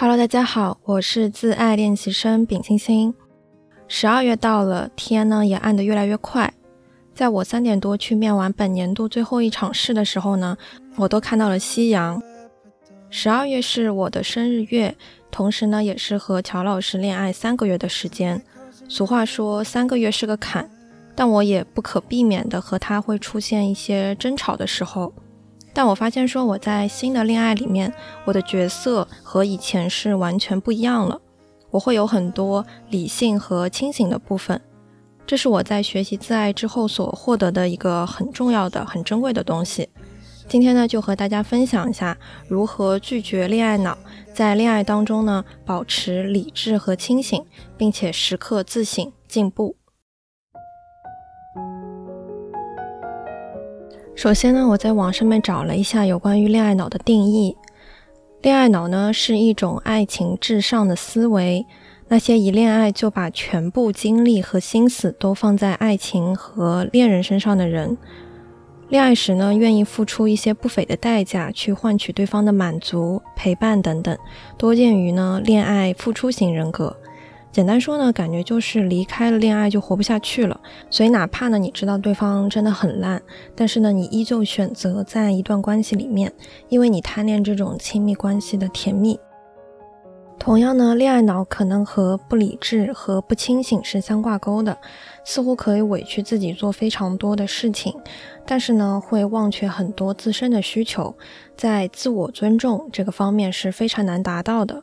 Hello，大家好，我是自爱练习生丙星星。十二月到了，天呢也暗得越来越快。在我三点多去面完本年度最后一场试的时候呢，我都看到了夕阳。十二月是我的生日月，同时呢也是和乔老师恋爱三个月的时间。俗话说三个月是个坎，但我也不可避免的和他会出现一些争吵的时候。但我发现说我在新的恋爱里面，我的角色和以前是完全不一样了。我会有很多理性和清醒的部分，这是我在学习自爱之后所获得的一个很重要的、很珍贵的东西。今天呢，就和大家分享一下如何拒绝恋爱脑，在恋爱当中呢，保持理智和清醒，并且时刻自省进步。首先呢，我在网上面找了一下有关于恋爱脑的定义。恋爱脑呢是一种爱情至上的思维，那些一恋爱就把全部精力和心思都放在爱情和恋人身上的人，恋爱时呢愿意付出一些不菲的代价去换取对方的满足、陪伴等等，多见于呢恋爱付出型人格。简单说呢，感觉就是离开了恋爱就活不下去了。所以哪怕呢你知道对方真的很烂，但是呢你依旧选择在一段关系里面，因为你贪恋这种亲密关系的甜蜜。同样呢，恋爱脑可能和不理智和不清醒是相挂钩的，似乎可以委屈自己做非常多的事情，但是呢会忘却很多自身的需求，在自我尊重这个方面是非常难达到的。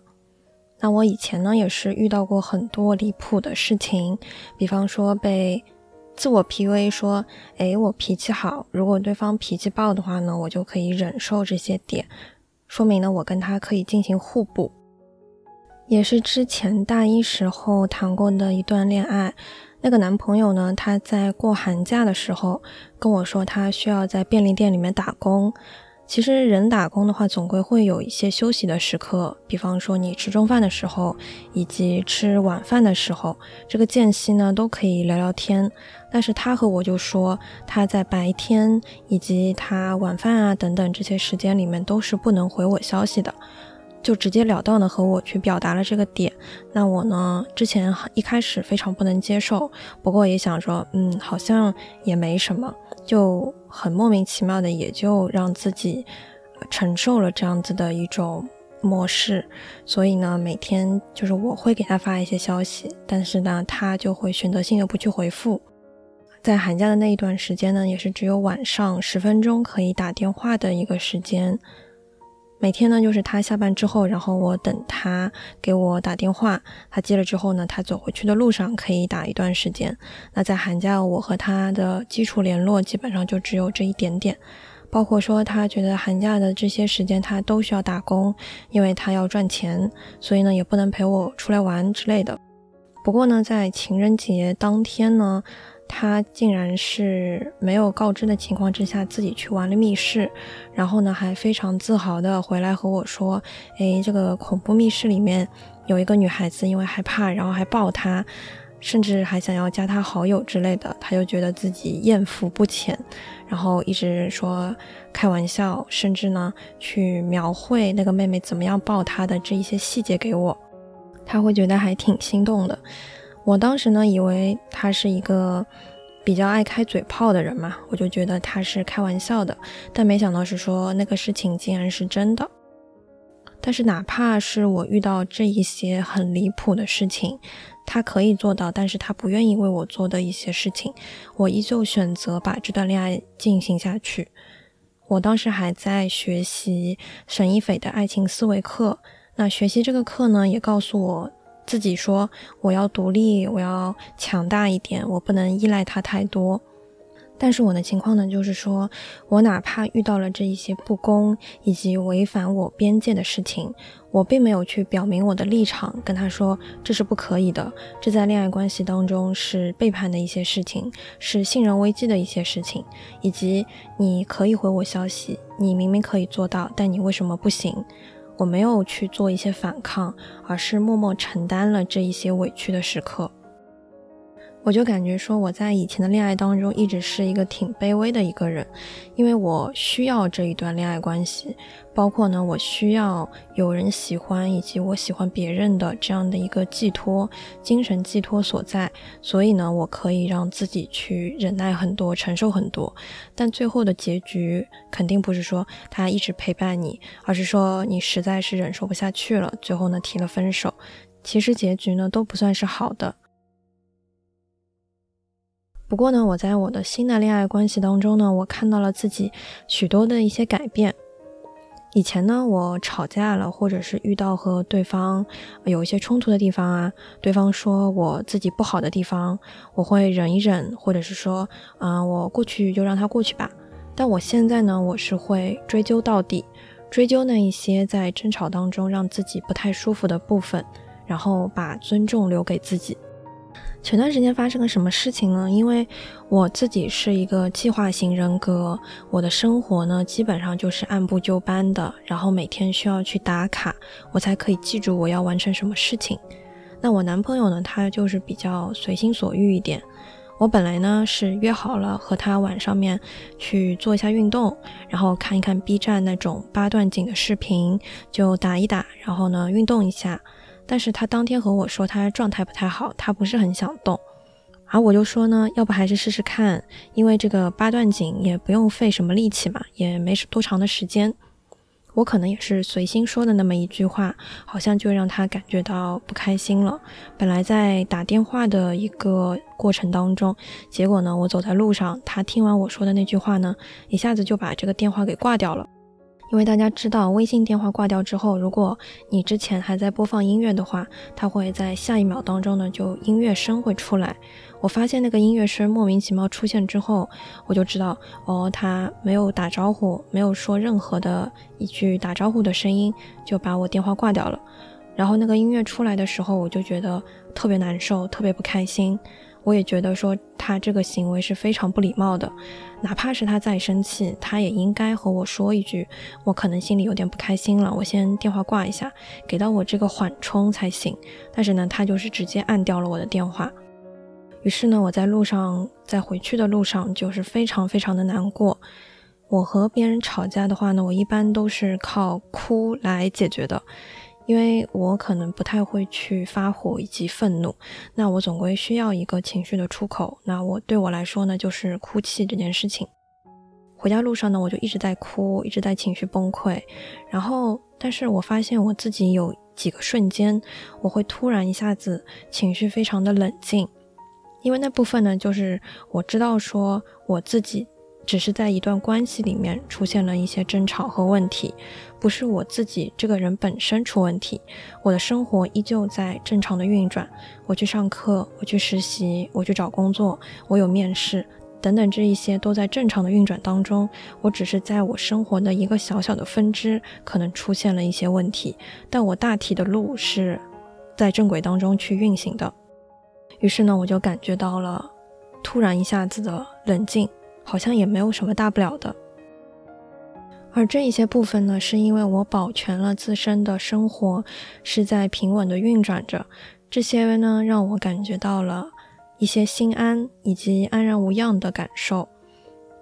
那我以前呢也是遇到过很多离谱的事情，比方说被自我 PUA 说，哎，我脾气好，如果对方脾气暴的话呢，我就可以忍受这些点，说明呢我跟他可以进行互补。也是之前大一时候谈过的一段恋爱，那个男朋友呢，他在过寒假的时候跟我说，他需要在便利店里面打工。其实人打工的话，总归会有一些休息的时刻，比方说你吃中饭的时候，以及吃晚饭的时候，这个间隙呢都可以聊聊天。但是他和我就说，他在白天以及他晚饭啊等等这些时间里面都是不能回我消息的。就直截了当的和我去表达了这个点，那我呢之前一开始非常不能接受，不过也想说，嗯，好像也没什么，就很莫名其妙的也就让自己承受了这样子的一种漠视，所以呢，每天就是我会给他发一些消息，但是呢，他就会选择性的不去回复，在寒假的那一段时间呢，也是只有晚上十分钟可以打电话的一个时间。每天呢，就是他下班之后，然后我等他给我打电话，他接了之后呢，他走回去的路上可以打一段时间。那在寒假，我和他的基础联络基本上就只有这一点点，包括说他觉得寒假的这些时间他都需要打工，因为他要赚钱，所以呢也不能陪我出来玩之类的。不过呢，在情人节当天呢。他竟然是没有告知的情况之下自己去玩了密室，然后呢还非常自豪的回来和我说：“哎，这个恐怖密室里面有一个女孩子，因为害怕，然后还抱他，甚至还想要加他好友之类的。”他就觉得自己艳福不浅，然后一直说开玩笑，甚至呢去描绘那个妹妹怎么样抱他的这一些细节给我，他会觉得还挺心动的。我当时呢，以为他是一个比较爱开嘴炮的人嘛，我就觉得他是开玩笑的，但没想到是说那个事情竟然是真的。但是哪怕是我遇到这一些很离谱的事情，他可以做到，但是他不愿意为我做的一些事情，我依旧选择把这段恋爱进行下去。我当时还在学习沈一斐的爱情思维课，那学习这个课呢，也告诉我。自己说我要独立，我要强大一点，我不能依赖他太多。但是我的情况呢，就是说我哪怕遇到了这一些不公以及违反我边界的事情，我并没有去表明我的立场，跟他说这是不可以的，这在恋爱关系当中是背叛的一些事情，是信任危机的一些事情，以及你可以回我消息，你明明可以做到，但你为什么不行？我没有去做一些反抗，而是默默承担了这一些委屈的时刻。我就感觉说我在以前的恋爱当中一直是一个挺卑微的一个人，因为我需要这一段恋爱关系，包括呢我需要有人喜欢以及我喜欢别人的这样的一个寄托，精神寄托所在，所以呢我可以让自己去忍耐很多，承受很多，但最后的结局肯定不是说他一直陪伴你，而是说你实在是忍受不下去了，最后呢提了分手，其实结局呢都不算是好的。不过呢，我在我的新的恋爱关系当中呢，我看到了自己许多的一些改变。以前呢，我吵架了，或者是遇到和对方有一些冲突的地方啊，对方说我自己不好的地方，我会忍一忍，或者是说，嗯，我过去就让他过去吧。但我现在呢，我是会追究到底，追究那一些在争吵当中让自己不太舒服的部分，然后把尊重留给自己。前段时间发生了什么事情呢？因为我自己是一个计划型人格，我的生活呢基本上就是按部就班的，然后每天需要去打卡，我才可以记住我要完成什么事情。那我男朋友呢，他就是比较随心所欲一点。我本来呢是约好了和他晚上面去做一下运动，然后看一看 B 站那种八段锦的视频，就打一打，然后呢运动一下。但是他当天和我说他状态不太好，他不是很想动，而我就说呢，要不还是试试看，因为这个八段锦也不用费什么力气嘛，也没多长的时间。我可能也是随心说的那么一句话，好像就让他感觉到不开心了。本来在打电话的一个过程当中，结果呢，我走在路上，他听完我说的那句话呢，一下子就把这个电话给挂掉了。因为大家知道，微信电话挂掉之后，如果你之前还在播放音乐的话，它会在下一秒当中呢，就音乐声会出来。我发现那个音乐声莫名其妙出现之后，我就知道，哦，他没有打招呼，没有说任何的一句打招呼的声音，就把我电话挂掉了。然后那个音乐出来的时候，我就觉得特别难受，特别不开心。我也觉得说他这个行为是非常不礼貌的，哪怕是他再生气，他也应该和我说一句，我可能心里有点不开心了，我先电话挂一下，给到我这个缓冲才行。但是呢，他就是直接按掉了我的电话。于是呢，我在路上，在回去的路上就是非常非常的难过。我和别人吵架的话呢，我一般都是靠哭来解决的。因为我可能不太会去发火以及愤怒，那我总归需要一个情绪的出口。那我对我来说呢，就是哭泣这件事情。回家路上呢，我就一直在哭，一直在情绪崩溃。然后，但是我发现我自己有几个瞬间，我会突然一下子情绪非常的冷静，因为那部分呢，就是我知道说我自己。只是在一段关系里面出现了一些争吵和问题，不是我自己这个人本身出问题，我的生活依旧在正常的运转。我去上课，我去实习，我去找工作，我有面试等等，这一些都在正常的运转当中。我只是在我生活的一个小小的分支可能出现了一些问题，但我大体的路是在正轨当中去运行的。于是呢，我就感觉到了突然一下子的冷静。好像也没有什么大不了的，而这一些部分呢，是因为我保全了自身的生活是在平稳的运转着，这些呢让我感觉到了一些心安以及安然无恙的感受。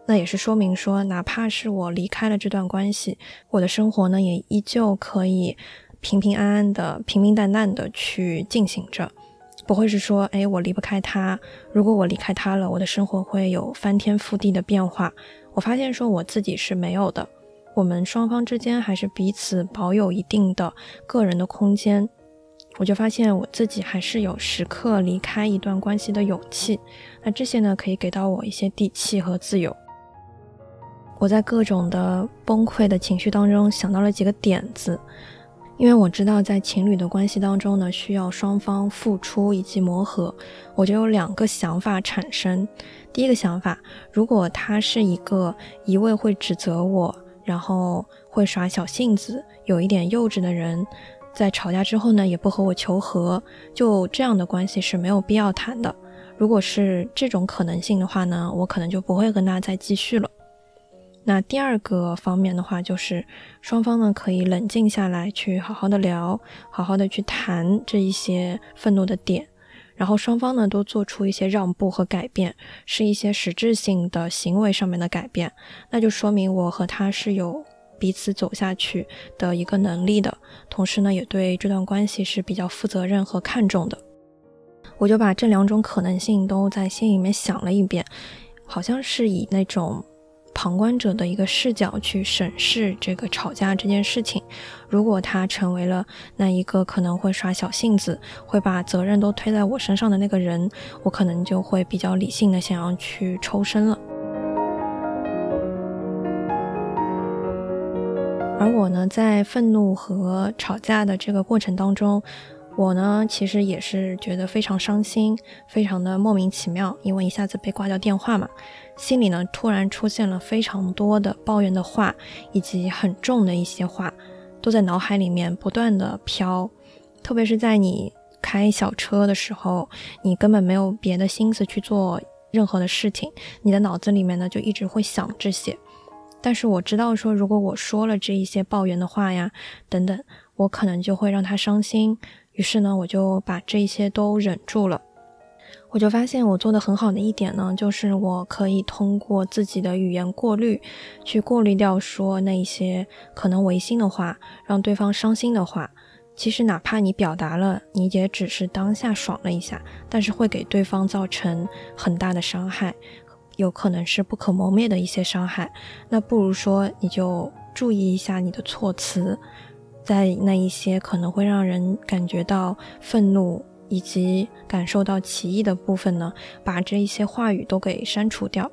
那也是说明说，哪怕是我离开了这段关系，我的生活呢也依旧可以平平安安的、平平淡淡的去进行着。不会是说，哎，我离不开他。如果我离开他了，我的生活会有翻天覆地的变化。我发现说我自己是没有的。我们双方之间还是彼此保有一定的个人的空间。我就发现我自己还是有时刻离开一段关系的勇气。那这些呢，可以给到我一些底气和自由。我在各种的崩溃的情绪当中想到了几个点子。因为我知道，在情侣的关系当中呢，需要双方付出以及磨合，我就有两个想法产生。第一个想法，如果他是一个一味会指责我，然后会耍小性子，有一点幼稚的人，在吵架之后呢，也不和我求和，就这样的关系是没有必要谈的。如果是这种可能性的话呢，我可能就不会跟他再继续了。那第二个方面的话，就是双方呢可以冷静下来，去好好的聊，好好的去谈这一些愤怒的点，然后双方呢都做出一些让步和改变，是一些实质性的行为上面的改变，那就说明我和他是有彼此走下去的一个能力的，同时呢也对这段关系是比较负责任和看重的。我就把这两种可能性都在心里面想了一遍，好像是以那种。旁观者的一个视角去审视这个吵架这件事情，如果他成为了那一个可能会耍小性子、会把责任都推在我身上的那个人，我可能就会比较理性的想要去抽身了。而我呢，在愤怒和吵架的这个过程当中。我呢，其实也是觉得非常伤心，非常的莫名其妙，因为一下子被挂掉电话嘛，心里呢突然出现了非常多的抱怨的话，以及很重的一些话，都在脑海里面不断的飘。特别是在你开小车的时候，你根本没有别的心思去做任何的事情，你的脑子里面呢就一直会想这些。但是我知道说，如果我说了这一些抱怨的话呀，等等，我可能就会让他伤心。于是呢，我就把这些都忍住了。我就发现我做的很好的一点呢，就是我可以通过自己的语言过滤，去过滤掉说那一些可能违心的话，让对方伤心的话。其实哪怕你表达了，你也只是当下爽了一下，但是会给对方造成很大的伤害，有可能是不可磨灭的一些伤害。那不如说你就注意一下你的措辞。在那一些可能会让人感觉到愤怒以及感受到歧义的部分呢，把这一些话语都给删除掉。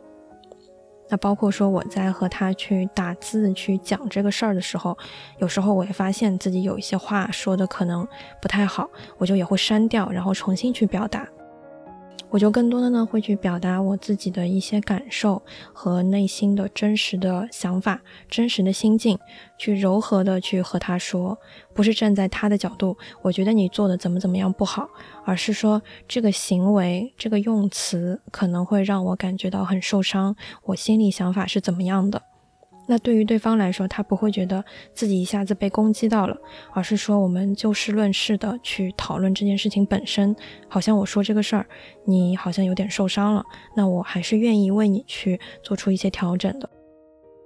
那包括说我在和他去打字去讲这个事儿的时候，有时候我也发现自己有一些话说的可能不太好，我就也会删掉，然后重新去表达。我就更多的呢会去表达我自己的一些感受和内心的真实的想法、真实的心境，去柔和的去和他说，不是站在他的角度，我觉得你做的怎么怎么样不好，而是说这个行为、这个用词可能会让我感觉到很受伤，我心里想法是怎么样的。那对于对方来说，他不会觉得自己一下子被攻击到了，而是说我们就事论事的去讨论这件事情本身。好像我说这个事儿，你好像有点受伤了，那我还是愿意为你去做出一些调整的。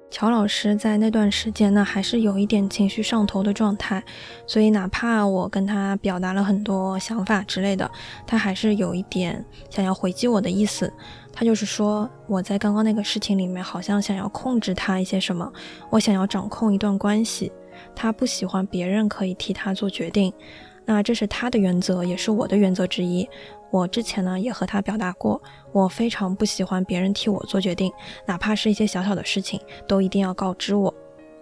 乔老师在那段时间呢，还是有一点情绪上头的状态，所以哪怕我跟他表达了很多想法之类的，他还是有一点想要回击我的意思。他就是说，我在刚刚那个事情里面，好像想要控制他一些什么，我想要掌控一段关系，他不喜欢别人可以替他做决定，那这是他的原则，也是我的原则之一。我之前呢也和他表达过，我非常不喜欢别人替我做决定，哪怕是一些小小的事情，都一定要告知我。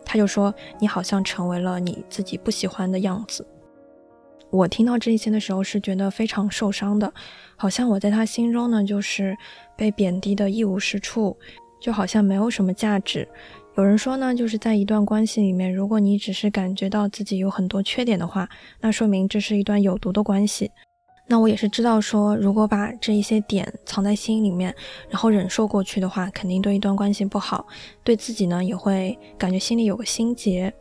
他就说，你好像成为了你自己不喜欢的样子。我听到这一些的时候是觉得非常受伤的，好像我在他心中呢就是被贬低的一无是处，就好像没有什么价值。有人说呢，就是在一段关系里面，如果你只是感觉到自己有很多缺点的话，那说明这是一段有毒的关系。那我也是知道说，如果把这一些点藏在心里面，然后忍受过去的话，肯定对一段关系不好，对自己呢也会感觉心里有个心结。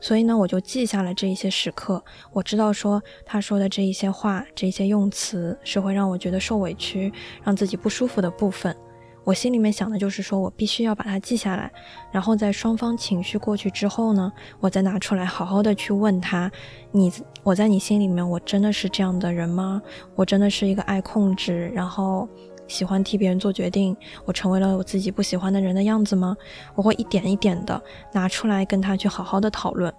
所以呢，我就记下了这一些时刻。我知道说他说的这一些话，这一些用词是会让我觉得受委屈，让自己不舒服的部分。我心里面想的就是说我必须要把它记下来，然后在双方情绪过去之后呢，我再拿出来好好的去问他：你，我在你心里面，我真的是这样的人吗？我真的是一个爱控制，然后喜欢替别人做决定，我成为了我自己不喜欢的人的样子吗？我会一点一点的拿出来跟他去好好的讨论。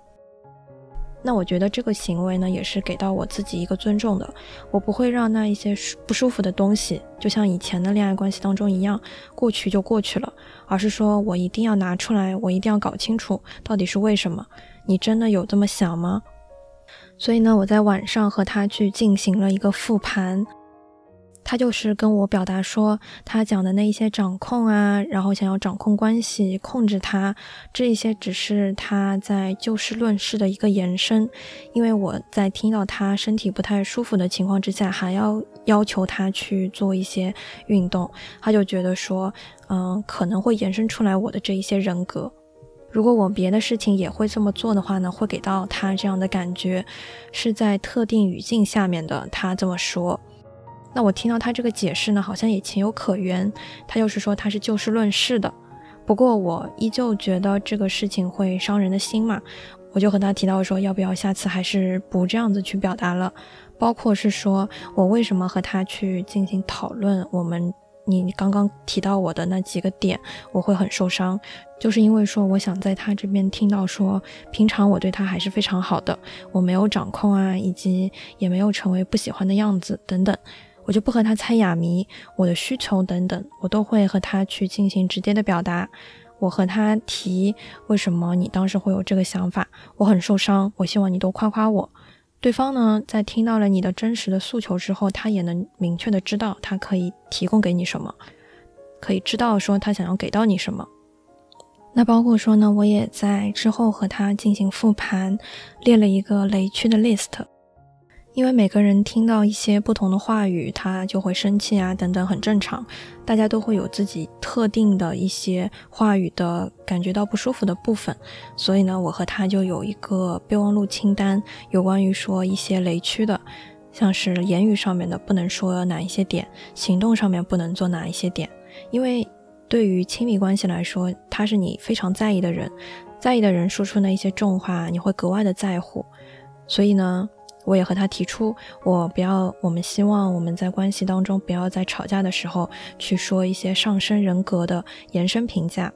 那我觉得这个行为呢，也是给到我自己一个尊重的。我不会让那一些不舒服的东西，就像以前的恋爱关系当中一样，过去就过去了，而是说我一定要拿出来，我一定要搞清楚到底是为什么。你真的有这么想吗？所以呢，我在晚上和他去进行了一个复盘。他就是跟我表达说，他讲的那一些掌控啊，然后想要掌控关系、控制他，这一些只是他在就事论事的一个延伸。因为我在听到他身体不太舒服的情况之下，还要要求他去做一些运动，他就觉得说，嗯，可能会延伸出来我的这一些人格。如果我别的事情也会这么做的话呢，会给到他这样的感觉，是在特定语境下面的他这么说。那我听到他这个解释呢，好像也情有可原。他就是说他是就事论事的，不过我依旧觉得这个事情会伤人的心嘛，我就和他提到说，要不要下次还是不这样子去表达了，包括是说我为什么和他去进行讨论，我们你刚刚提到我的那几个点，我会很受伤，就是因为说我想在他这边听到说，平常我对他还是非常好的，我没有掌控啊，以及也没有成为不喜欢的样子等等。我就不和他猜哑谜，我的需求等等，我都会和他去进行直接的表达。我和他提为什么你当时会有这个想法，我很受伤，我希望你多夸夸我。对方呢，在听到了你的真实的诉求之后，他也能明确的知道他可以提供给你什么，可以知道说他想要给到你什么。那包括说呢，我也在之后和他进行复盘，列了一个雷区的 list。因为每个人听到一些不同的话语，他就会生气啊，等等，很正常。大家都会有自己特定的一些话语的感觉到不舒服的部分，所以呢，我和他就有一个备忘录清单，有关于说一些雷区的，像是言语上面的不能说哪一些点，行动上面不能做哪一些点。因为对于亲密关系来说，他是你非常在意的人，在意的人说出那一些重话，你会格外的在乎，所以呢。我也和他提出，我不要，我们希望我们在关系当中不要在吵架的时候去说一些上升人格的延伸评价。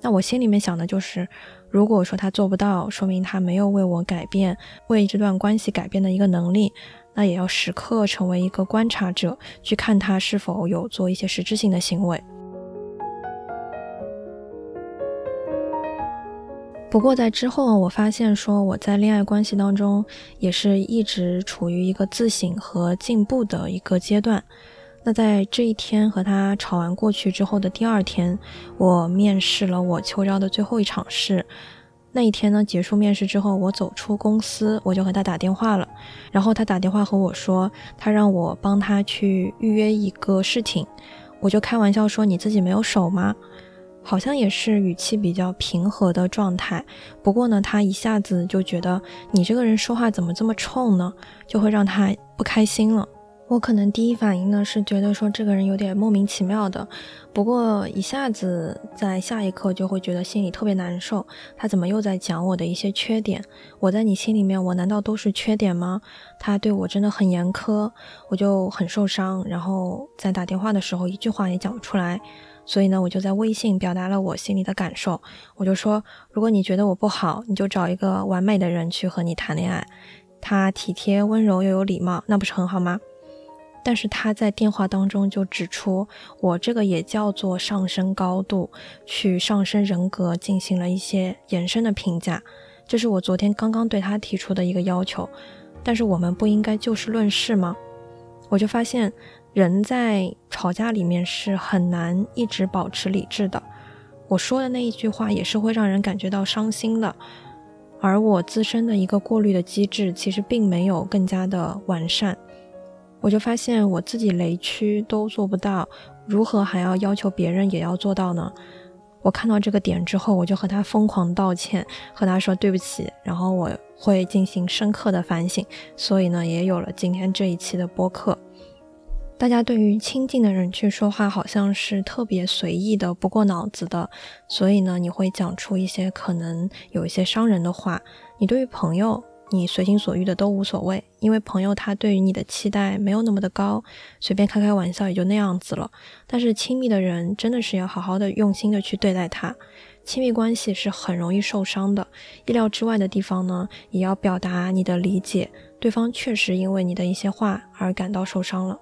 那我心里面想的就是，如果说他做不到，说明他没有为我改变，为这段关系改变的一个能力，那也要时刻成为一个观察者，去看他是否有做一些实质性的行为。不过在之后，我发现说我在恋爱关系当中也是一直处于一个自省和进步的一个阶段。那在这一天和他吵完过去之后的第二天，我面试了我秋招的最后一场试。那一天呢，结束面试之后，我走出公司，我就和他打电话了。然后他打电话和我说，他让我帮他去预约一个事情。我就开玩笑说：“你自己没有手吗？”好像也是语气比较平和的状态，不过呢，他一下子就觉得你这个人说话怎么这么冲呢，就会让他不开心了。我可能第一反应呢是觉得说这个人有点莫名其妙的，不过一下子在下一刻就会觉得心里特别难受。他怎么又在讲我的一些缺点？我在你心里面，我难道都是缺点吗？他对我真的很严苛，我就很受伤。然后在打电话的时候，一句话也讲不出来。所以呢，我就在微信表达了我心里的感受。我就说，如果你觉得我不好，你就找一个完美的人去和你谈恋爱，他体贴温柔又有礼貌，那不是很好吗？但是他在电话当中就指出，我这个也叫做上升高度，去上升人格，进行了一些延伸的评价。这是我昨天刚刚对他提出的一个要求。但是我们不应该就事论事吗？我就发现。人在吵架里面是很难一直保持理智的。我说的那一句话也是会让人感觉到伤心的，而我自身的一个过滤的机制其实并没有更加的完善。我就发现我自己雷区都做不到，如何还要要求别人也要做到呢？我看到这个点之后，我就和他疯狂道歉，和他说对不起，然后我会进行深刻的反省。所以呢，也有了今天这一期的播客。大家对于亲近的人去说话，好像是特别随意的、不过脑子的，所以呢，你会讲出一些可能有一些伤人的话。你对于朋友，你随心所欲的都无所谓，因为朋友他对于你的期待没有那么的高，随便开开玩笑也就那样子了。但是亲密的人真的是要好好的、用心的去对待他。亲密关系是很容易受伤的，意料之外的地方呢，也要表达你的理解，对方确实因为你的一些话而感到受伤了。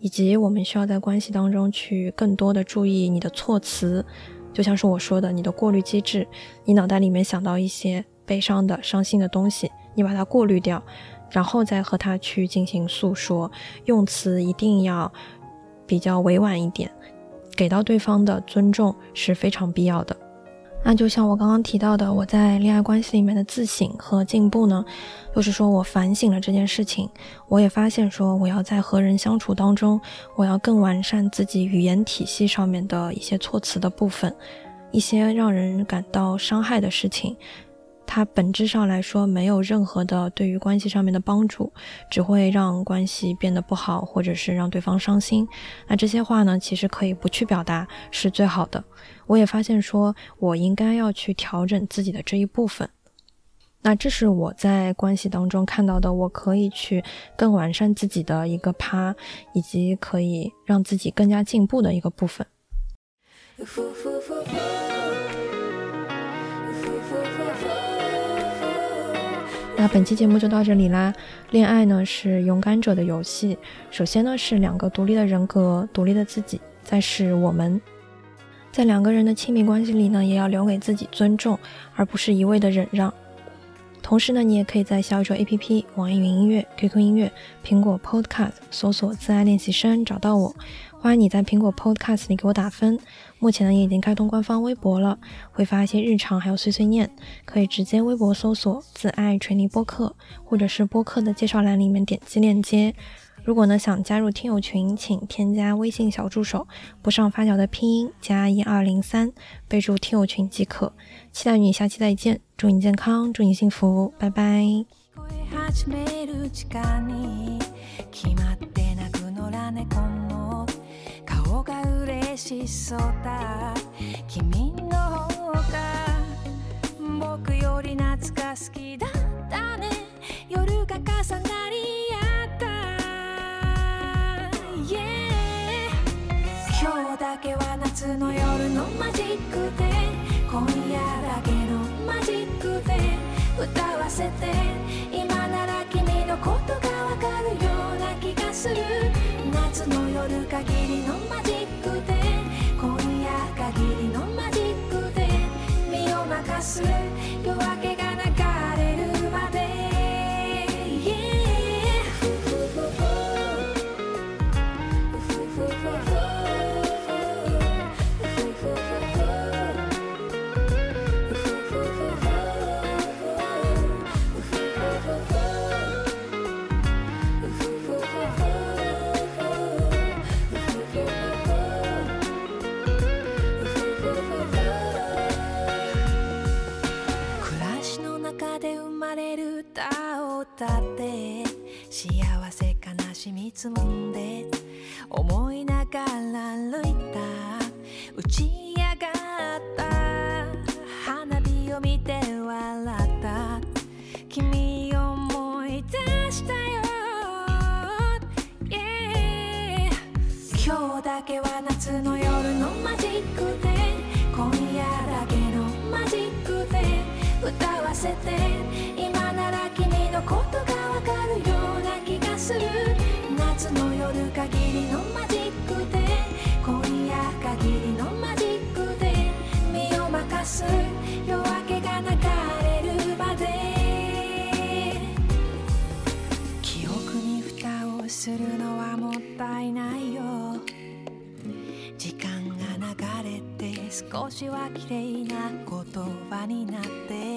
以及我们需要在关系当中去更多的注意你的措辞，就像是我说的，你的过滤机制，你脑袋里面想到一些悲伤的、伤心的东西，你把它过滤掉，然后再和他去进行诉说，用词一定要比较委婉一点，给到对方的尊重是非常必要的。那就像我刚刚提到的，我在恋爱关系里面的自省和进步呢，就是说我反省了这件事情，我也发现说我要在和人相处当中，我要更完善自己语言体系上面的一些措辞的部分，一些让人感到伤害的事情，它本质上来说没有任何的对于关系上面的帮助，只会让关系变得不好，或者是让对方伤心。那这些话呢，其实可以不去表达是最好的。我也发现说，我应该要去调整自己的这一部分。那这是我在关系当中看到的，我可以去更完善自己的一个趴，以及可以让自己更加进步的一个部分。那本期节目就到这里啦。恋爱呢是勇敢者的游戏，首先呢是两个独立的人格，独立的自己，再是我们，在两个人的亲密关系里呢，也要留给自己尊重，而不是一味的忍让。同时呢，你也可以在小宇宙 APP、网易云音乐、QQ 音乐、苹果 Podcast 搜索“自爱练习生”找到我。欢迎你在苹果 Podcast 里给我打分。目前呢也已经开通官方微博了，会发一些日常还有碎碎念，可以直接微博搜索“自爱锤泥播客”，或者是播客的介绍栏里面点击链接。如果呢想加入听友群，请添加微信小助手“不上发条”的拼音加一二零三，备注听友群即可。期待与你下期再见，祝你健康，祝你幸福，拜拜。しそうだ君の方が僕より夏が好きだったね夜が重な 夏の夜のマジックで今夜だけのマジックで歌わせて今なら君のことがわかるような気がする。夏の夜限りのマジックで今夜限りのマジックで身を任す。夜明けがしは綺麗な言葉になって